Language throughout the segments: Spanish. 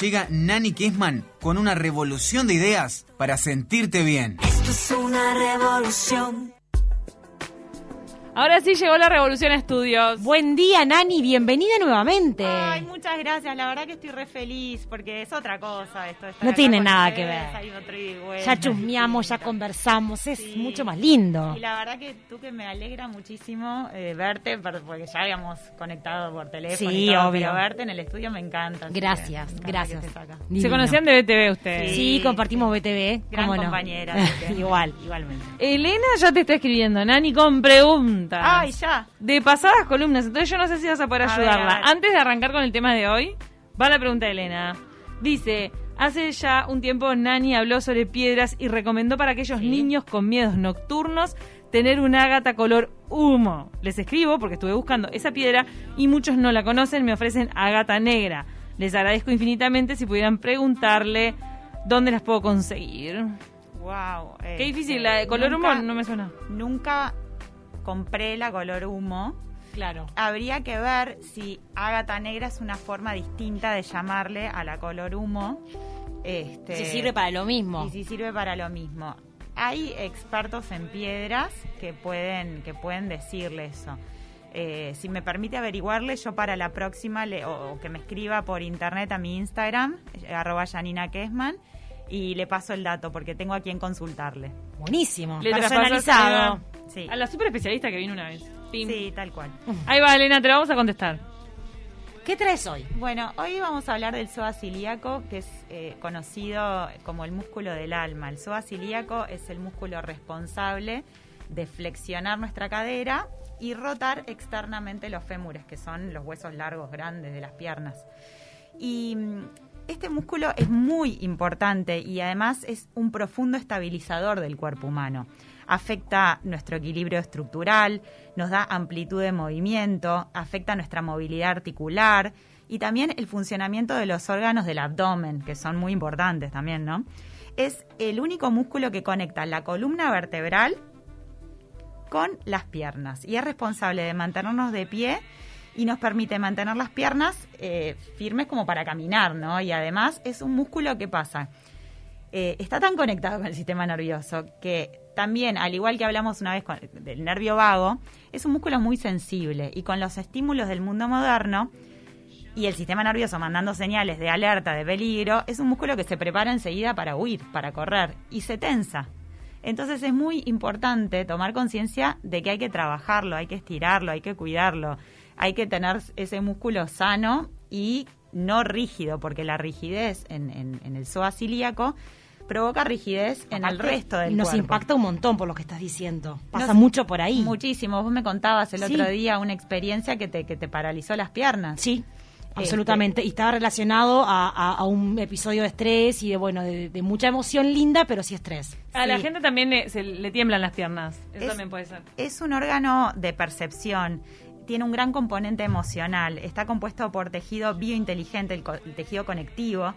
Llega Nani Kessman con una revolución de ideas para sentirte bien. Esto es una revolución. Ahora sí llegó la Revolución Estudios. Buen día, Nani, bienvenida nuevamente. Ay, muchas gracias. La verdad que estoy re feliz porque es otra cosa esto. No tiene nada que ver. ya chusmeamos, ya conversamos, es Sí. mucho más lindo. Y la verdad que tú que me alegra muchísimo eh, verte, por- porque ya habíamos conectado por teléfono. Sí, y todo, obvio. Pero verte en el estudio me encanta. que Gracias, me encanta gracias. que estés acá. Se conocían de BTV ustedes. Sí, Sí, compartimos BTV, Gran no. compañera. Igual. Igualmente. Elena ya te está escribiendo, Nani, con preguntas. Ay, ya. De pasadas columnas, entonces yo no sé si vas a poder A ayudarla. ver. Antes de arrancar con el tema de hoy, va la pregunta de Elena. Dice, hace ya un tiempo Nani habló sobre piedras y recomendó para aquellos Sí. niños con miedos nocturnos tener un ágata color humo. Les escribo porque estuve buscando esa piedra y muchos no la conocen, me ofrecen ágata negra. Les agradezco infinitamente si pudieran preguntarle dónde las puedo conseguir. Wow. Qué difícil, la de color humo no me suena. Nunca compré la color humo. Claro. Habría que ver si ágata negra es una forma distinta de llamarle a la color humo. Este, Si sirve para lo mismo. Y si sirve para lo mismo. Hay expertos en piedras que pueden, que pueden decirle eso. Eh, si me permite averiguarle, yo para la próxima, le- o, o que me escriba por internet a mi Instagram, eh, arroba Janina Kessman, y le paso el dato, porque tengo a quien consultarle. Buenísimo. Le Personalizado. Sí, A la super especialista que vino una vez. Pim. sí tal cual. Ahí va, Elena, te lo vamos a contestar. ¿Qué traes hoy? Bueno, hoy vamos a hablar del psoas cilíaco, que es eh, conocido como el músculo del alma. El psoas cilíaco es el músculo responsable de flexionar nuestra cadera y rotar externamente los fémures, que son los huesos largos grandes de las piernas. Y mm, este músculo es muy importante y además es un profundo estabilizador del cuerpo humano. Afecta nuestro equilibrio estructural, nos da amplitud de movimiento, afecta nuestra movilidad articular y también el funcionamiento de los órganos del abdomen, que son muy importantes también, ¿no? Es el único músculo que conecta la columna vertebral con las piernas y es responsable de mantenernos de pie y nos permite mantener las piernas eh, firmes como para caminar, ¿no? Y además es un músculo que pasa. eh, está tan conectado con el sistema nervioso que también, al igual que hablamos una vez con- del nervio vago, es un músculo muy sensible y con los estímulos del mundo moderno y el sistema nervioso mandando señales de alerta, de peligro, es un músculo que se prepara enseguida para huir, para correr y se tensa. Entonces es muy importante tomar conciencia de que hay que trabajarlo, hay que estirarlo, hay que cuidarlo, hay que tener ese músculo sano y no rígido, porque la rigidez en, en- en el psoas cilíaco provoca rigidez en el resto del Nos cuerpo. impacta un montón por lo que estás diciendo. Pasa Nos- mucho por ahí. Muchísimo. Vos me contabas el Sí. otro día una experiencia que te, que te paralizó las piernas. Sí, absolutamente. Y estaba relacionado a, a- a un episodio de estrés y de, bueno, de, de mucha emoción linda, pero sí estrés. A la gente también le, se le tiemblan las piernas. Eso Es- también puede ser. Es un órgano de percepción. Tiene un gran componente emocional. Está compuesto por tejido biointeligente, el, co- el tejido conectivo,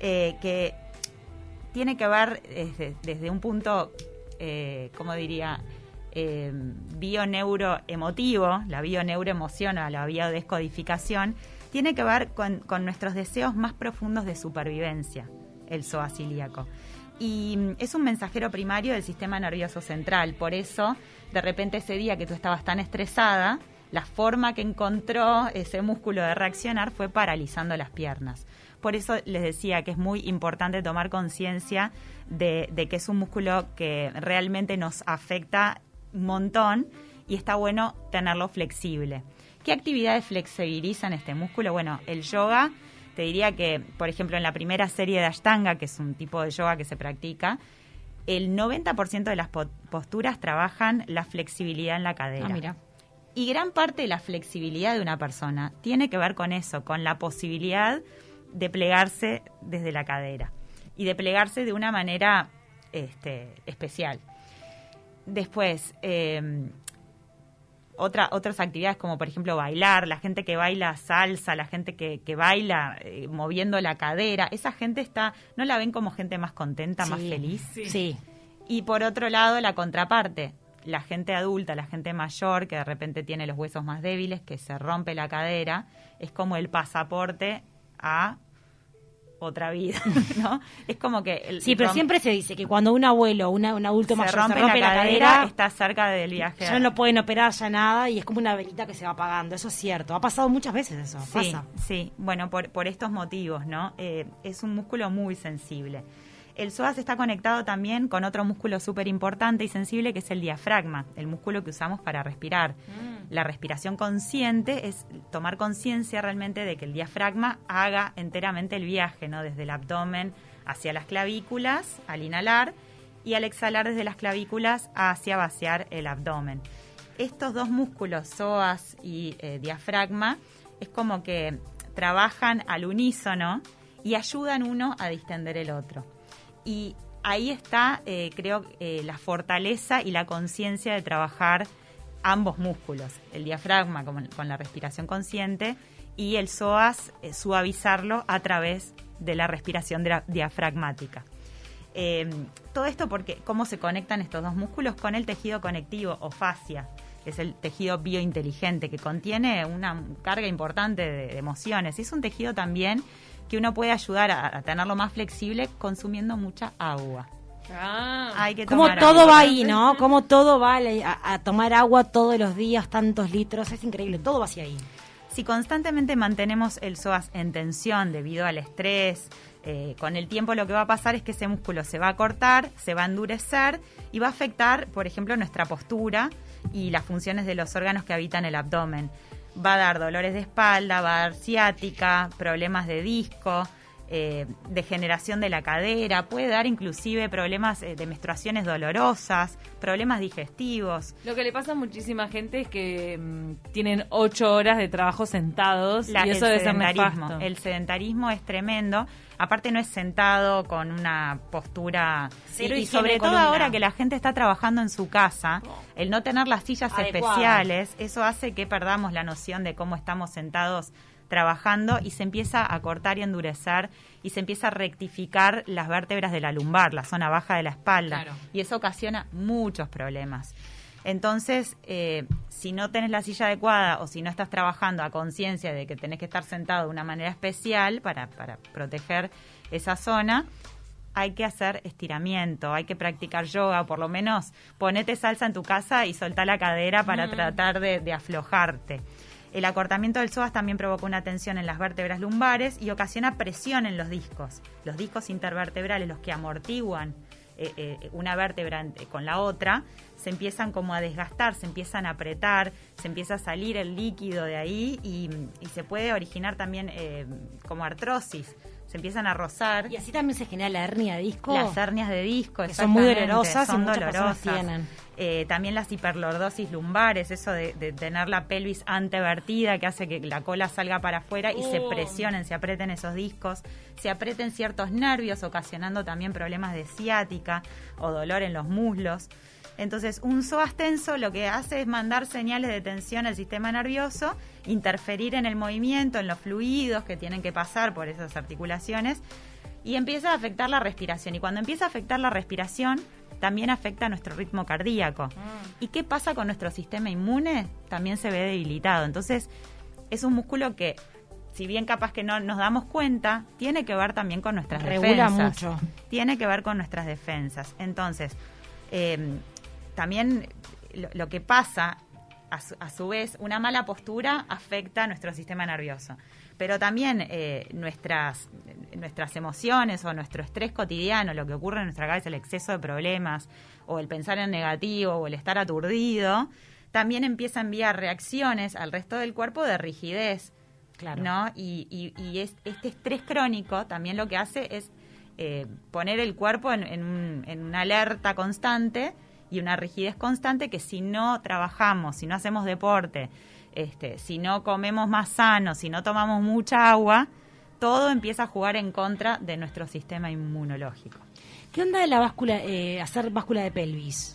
eh, que tiene que ver desde, un punto, eh, ¿cómo diría? Eh, bioneuroemotivo, la bioneuroemoción o la biodescodificación, tiene que ver con, nuestros deseos más profundos de supervivencia, el psoas cilíaco. Y mm, es un mensajero primario del sistema nervioso central. Por eso, de repente ese día que tú estabas tan estresada, la forma que encontró ese músculo de reaccionar fue paralizando las piernas. Por eso les decía que es muy importante tomar conciencia de, de que es un músculo que realmente nos afecta un montón y está bueno tenerlo flexible. ¿Qué actividades flexibilizan este músculo? Bueno, el yoga, te diría que, por ejemplo, en la primera serie de Ashtanga, que es un tipo de yoga que se practica, el 90% de las po- posturas trabajan la flexibilidad en la cadera. Ah, mira. Y gran parte de la flexibilidad de una persona tiene que ver con eso, con la posibilidad de plegarse desde la cadera y de plegarse de una manera este, especial. Después, eh, otra, otras actividades como por ejemplo bailar, la gente que baila salsa, la gente que, que baila eh, moviendo la cadera, esa gente está, ¿no la ven como gente más contenta, más Sí. feliz? Sí. Y por otro lado, la contraparte, la gente adulta, la gente mayor que de repente tiene los huesos más débiles, que se rompe la cadera, es como el pasaporte a otra vida, ¿no? Es como que... el- Sí, pero siempre se dice que cuando un abuelo, una, un adulto se mayor rompe, se rompe la, cadera, está cerca del viaje. ya no pueden operar ya nada y es como una velita que se va apagando. Eso es cierto. Ha pasado muchas veces eso. Sí, Pasa. sí. Bueno, por, por estos motivos, ¿no? Eh, es un músculo muy sensible. El psoas está conectado también con otro músculo súper importante y sensible que es el diafragma, el músculo que usamos para respirar. La respiración consciente es tomar conciencia realmente de que el diafragma haga enteramente el viaje, ¿no? Desde el abdomen hacia las clavículas al inhalar y al exhalar desde las clavículas hacia vaciar el abdomen. Estos dos músculos, psoas y eh, diafragma, es como que trabajan al unísono y ayudan uno a distender el otro. Y ahí está, eh, creo, eh, la fortaleza y la conciencia de trabajar ambos músculos, el diafragma con, la respiración consciente y el psoas eh, suavizarlo a través de la respiración diafragmática. Eh, todo esto porque cómo se conectan estos dos músculos con el tejido conectivo o fascia, que es el tejido biointeligente que contiene una carga importante de, de emociones. Es un tejido también que uno puede ayudar a, a tenerlo más flexible consumiendo mucha agua. Ah. Hay que Como tomar todo agua. va ahí, ¿no? Como todo va a tomar agua todos los días, tantos litros. Es increíble. Todo va hacia ahí. Si constantemente mantenemos el psoas en tensión debido al estrés, eh, con el tiempo lo que va a pasar es que ese músculo se va a cortar, se va a endurecer y va a afectar, por ejemplo, nuestra postura y las funciones de los órganos que habitan el abdomen. Va a dar dolores de espalda, va a dar ciática, problemas de disco, eh, degeneración de la cadera, puede dar inclusive problemas eh, de menstruaciones dolorosas, problemas digestivos. Lo que le pasa a muchísima gente es que mm, tienen ocho horas de trabajo sentados La- y eso el ser sedentarismo. nefasto. El sedentarismo es tremendo. Aparte no es sentado con una postura Cero y, sobre todo columna. ahora que la gente está trabajando en su casa, el no tener las sillas Adecuadas. especiales, eso hace que perdamos la noción de cómo estamos sentados trabajando y se empieza a cortar y endurecer y se empieza a rectificar las vértebras de la lumbar, la zona baja de la espalda Claro. y eso ocasiona muchos problemas. Entonces, eh, si no tenés la silla adecuada o si no estás trabajando a conciencia de que tenés que estar sentado de una manera especial para, para proteger esa zona, hay que hacer estiramiento, hay que practicar yoga, por lo menos ponete salsa en tu casa y soltá la cadera para tratar de, de aflojarte. El acortamiento del psoas también provoca una tensión en las vértebras lumbares y ocasiona presión en los discos. Los discos intervertebrales, los que amortiguan eh, eh, una vértebra con la otra, se empiezan como a desgastar, se empiezan a apretar, se empieza a salir el líquido de ahí y, y se puede originar también eh, como artrosis. Se empiezan a rozar. Y así también se genera la hernia de disco. Las hernias de disco, Que son muy dolorosas y son muchas personas dolorosas. tienen. Eh, también las hiperlordosis lumbares, eso de, de tener la pelvis antevertida que hace que la cola salga para afuera y se Oh. presionen, se aprieten esos discos, se aprieten ciertos nervios, ocasionando también problemas de ciática o dolor en los muslos. Entonces, un psoas tenso lo que hace es mandar señales de tensión al sistema nervioso, interferir en el movimiento, en los fluidos que tienen que pasar por esas articulaciones y empieza a afectar la respiración. Y cuando empieza a afectar la respiración, también afecta nuestro ritmo cardíaco. ¿Y qué pasa con nuestro sistema inmune? También se ve debilitado. Entonces, es un músculo que, si bien capaz que no nos damos cuenta, tiene que ver también con nuestras Regula defensas. mucho. Tiene que ver con nuestras defensas. Entonces, eh, también lo, lo que pasa, a su, a su vez, una mala postura afecta a nuestro sistema nervioso. Pero también eh, nuestras, nuestras emociones o nuestro estrés cotidiano, lo que ocurre en nuestra cabeza, el exceso de problemas, o el pensar en negativo, o el estar aturdido, también empieza a enviar reacciones al resto del cuerpo de rigidez. Claro. ¿no? Y, y- y es- este estrés crónico también lo que hace es eh, poner el cuerpo en, en un- en una alerta constante y una rigidez constante que si no trabajamos, si no hacemos deporte, este, si no comemos más sano, si no tomamos mucha agua, todo empieza a jugar en contra de nuestro sistema inmunológico. ¿Qué onda de la báscula, eh, hacer báscula de pelvis?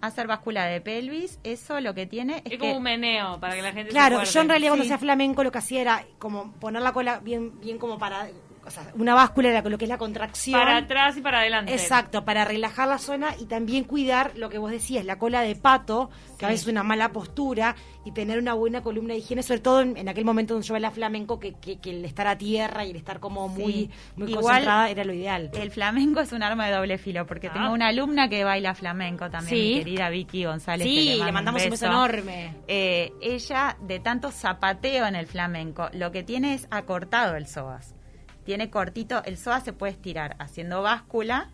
Hacer báscula de pelvis, eso lo que tiene es, Es que como un meneo para que la gente se Claro, yo en realidad cuando Sí. hacía flamenco lo que hacía era como poner la cola bien, bien como para, o sea, una báscula era lo que es la contracción. Para atrás y para adelante. Exacto, para relajar la zona y también cuidar lo que vos decías, la cola de pato, que a veces es una mala postura, y tener una buena columna de higiene, sobre todo en, en aquel momento donde yo bailaba flamenco, que, que, que el estar a tierra y el estar como muy, Sí. muy Igual- concentrada era lo ideal. el flamenco es un arma de doble filo, porque Ah. tengo una alumna que baila flamenco también, Sí. mi querida Vicky González. Sí, le mandamos un beso enorme. Eh, ella, de tanto zapateo en el flamenco, lo que tiene es acortado el psoas. Tiene cortito, el psoas se puede estirar haciendo báscula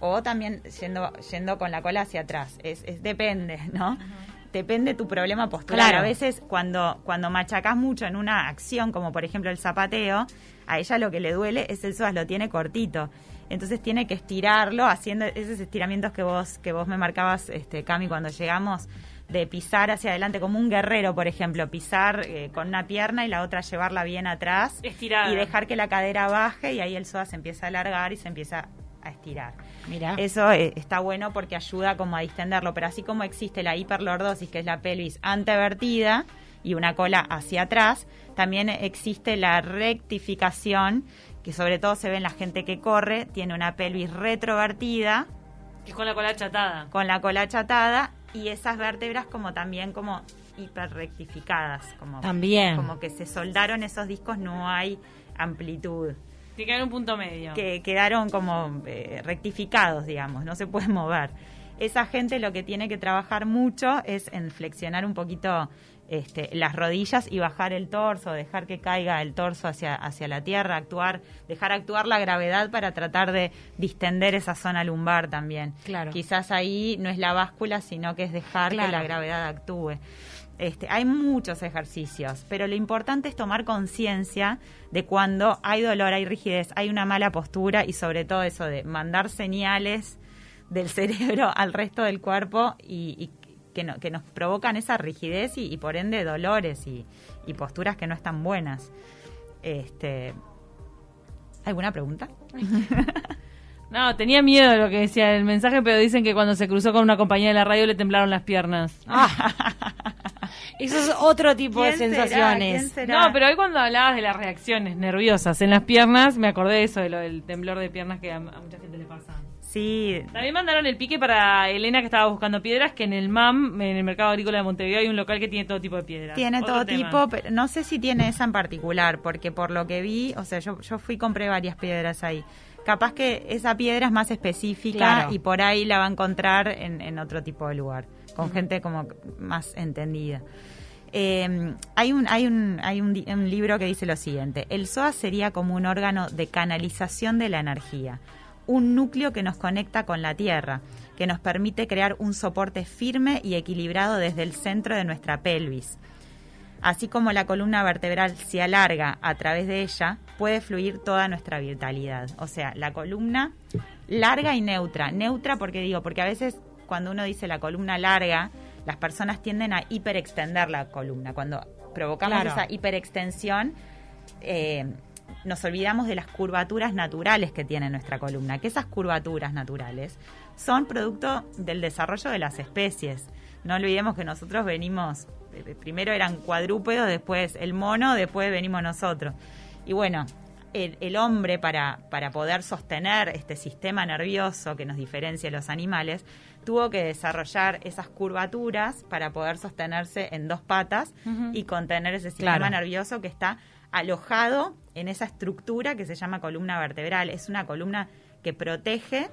o también yendo, yendo con la cola hacia atrás. Es, es depende, ¿no? Depende tu problema postural. Claro. A veces cuando, cuando machacás mucho en una acción, como por ejemplo el zapateo, a ella lo que le duele es el psoas, lo tiene cortito. Entonces tiene que estirarlo haciendo esos estiramientos que vos, que vos me marcabas, este, Cami, cuando llegamos, de pisar hacia adelante como un guerrero, por ejemplo, pisar eh, con una pierna y la otra llevarla bien atrás Estirada. y dejar que la cadera baje y ahí el psoas se empieza a alargar y se empieza a estirar. Mira. Eso eh, está bueno porque ayuda como a distenderlo, pero así como existe la hiperlordosis, que es la pelvis antevertida y una cola hacia atrás, también existe la rectificación, que sobre todo se ve en la gente que corre, tiene una pelvis retrovertida Que es con la cola achatada. con la cola achatada y esas vértebras como también como hiperrectificadas, como También. como que se soldaron esos discos, no hay amplitud que haber un punto medio. que quedaron como eh, rectificados, digamos, no se pueden mover. Esa gente lo que tiene que trabajar mucho es en flexionar un poquito este, las rodillas y bajar el torso, dejar que caiga el torso hacia, hacia la tierra, actuar, dejar actuar la gravedad para tratar de distender esa zona lumbar también. Claro. Quizás ahí no es la báscula, sino que es dejar Claro. que la gravedad actúe. Este, hay muchos ejercicios, pero lo importante es tomar conciencia de cuando hay dolor, hay rigidez, hay una mala postura y sobre todo eso de mandar señales del cerebro al resto del cuerpo y, y que, no- que nos provocan esa rigidez y, y por ende dolores y, y posturas que no están buenas. Este, ¿Alguna pregunta? No, tenía miedo de lo que decía el mensaje, pero dicen que cuando se cruzó con una compañía de la radio le temblaron las piernas. Eso es otro tipo de sensaciones. ¿Quién será? No, pero hoy cuando hablabas de las reacciones nerviosas en las piernas, me acordé de eso, de lo del temblor de piernas que a, a mucha. Sí, También mandaron el pique para Elena que estaba buscando piedras, que en el MAM, en el Mercado Agrícola de Montevideo, hay un local que tiene todo tipo de piedras. Tiene Otro todo tema. tipo, pero no sé si tiene esa en particular, porque por lo que vi, o sea, yo, yo fui y compré varias piedras ahí. Capaz que esa piedra es más específica Claro. y por ahí la va a encontrar en, en otro tipo de lugar, con gente como más entendida. Eh, hay un, hay, un, hay un, di- un libro que dice lo siguiente, el SOA sería como un órgano de canalización de la energía, un núcleo que nos conecta con la Tierra, que nos permite crear un soporte firme y equilibrado desde el centro de nuestra pelvis. Así como la columna vertebral se alarga a través de ella, puede fluir toda nuestra vitalidad. O sea, la columna larga y neutra. Neutra porque digo, porque a veces cuando uno dice la columna larga, las personas tienden a hiperextender la columna. Cuando provocamos Claro. esa hiperextensión, eh, nos olvidamos de las curvaturas naturales que tiene nuestra columna, que esas curvaturas naturales son producto del desarrollo de las especies. No olvidemos que nosotros venimos, eh, primero eran cuadrúpedos, después el mono, después venimos nosotros. Y bueno, el, el hombre para, para poder sostener este sistema nervioso que nos diferencia de los animales, tuvo que desarrollar esas curvaturas para poder sostenerse en dos patas y contener ese sistema Claro. nervioso que está alojado en esa estructura que se llama columna vertebral. Es una columna que protege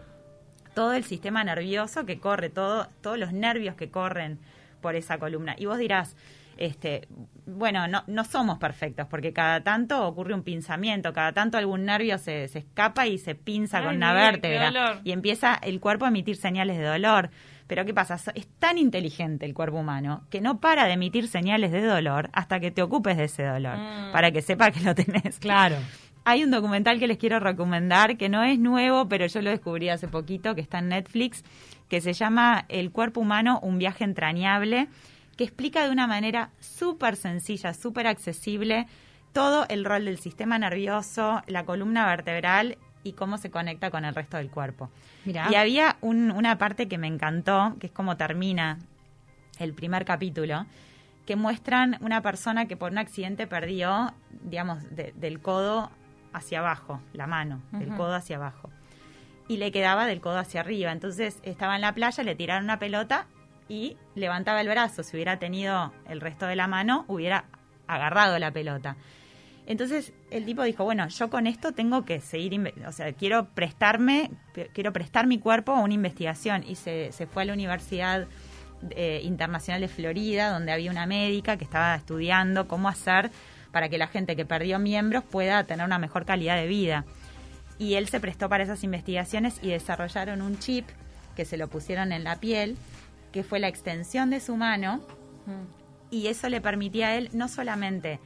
todo el sistema nervioso que corre, todo, todos los nervios que corren por esa columna. Y vos dirás, este, bueno, no, no somos perfectos, porque cada tanto ocurre un pinzamiento, cada tanto algún nervio se, se escapa y se pinza Ay, con una vértebra. Y empieza el cuerpo a emitir señales de dolor. Pero ¿qué pasa? Es tan inteligente el cuerpo humano que no para de emitir señales de dolor hasta que te ocupes de ese dolor, Mm. para que sepa que lo tenés. Claro. Hay un documental que les quiero recomendar, que no es nuevo, pero yo lo descubrí hace poquito, que está en Netflix, que se llama El cuerpo humano, un viaje entrañable, que explica de una manera súper sencilla, súper accesible, todo el rol del sistema nervioso, la columna vertebral y cómo se conecta con el resto del cuerpo. Mirá. Y había un- una parte que me encantó, que es como termina el primer capítulo, que muestran una persona que por un accidente perdió, digamos, de- del codo hacia abajo, la mano, del Ujú. codo hacia abajo. Y le quedaba del codo hacia arriba. Entonces estaba en la playa, le tiraron una pelota y levantaba el brazo. Si hubiera tenido el resto de la mano, hubiera agarrado la pelota. Entonces el tipo dijo, bueno, yo con esto tengo que seguir, o sea, quiero prestarme, quiero prestar mi cuerpo a una investigación y se, se fue a la Universidad eh, Internacional de Florida, donde había una médica que estaba estudiando cómo hacer para que la gente que perdió miembros pueda tener una mejor calidad de vida. Y él se prestó para esas investigaciones y desarrollaron un chip que se lo pusieron en la piel, que fue la extensión de su mano, y eso le permitía a él no solamente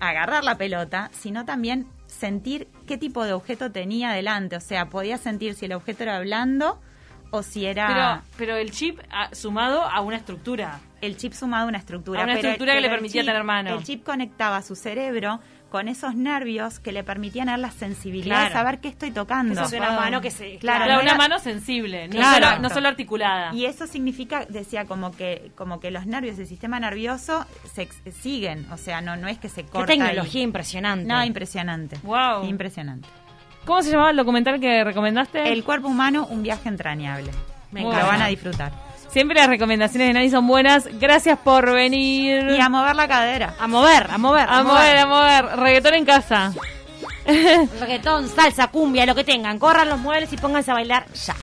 agarrar la pelota, sino también sentir qué tipo de objeto tenía delante. O sea, podía sentir si el objeto era blando o si era Pero, pero el chip ah, sumado a una estructura. el chip sumado a una estructura. A una pero- estructura que le permitía tener mano. El chip conectaba su cerebro con esos nervios que le permitían dar la sensibilidad de Claro. saber qué estoy tocando. Eso es una mano que se... Claro, Claro, no una era- mano sensible, no, Claro. solo, no solo articulada. Y eso significa, decía, como que como que los nervios del sistema nervioso se ex- siguen, o sea, no no es que se Qué corta. tecnología y- impresionante. No, impresionante. Wow. Impresionante. ¿Cómo se llamaba el documental que recomendaste? El cuerpo humano, un viaje entrañable. Me Lo van a disfrutar. Siempre las recomendaciones de Nani son buenas. Gracias por venir. Y a mover la cadera. A mover, a mover, A mover, a mover. Reggaetón en casa. Reggaetón, salsa, cumbia, lo que tengan. Corran los muebles y pónganse a bailar ya.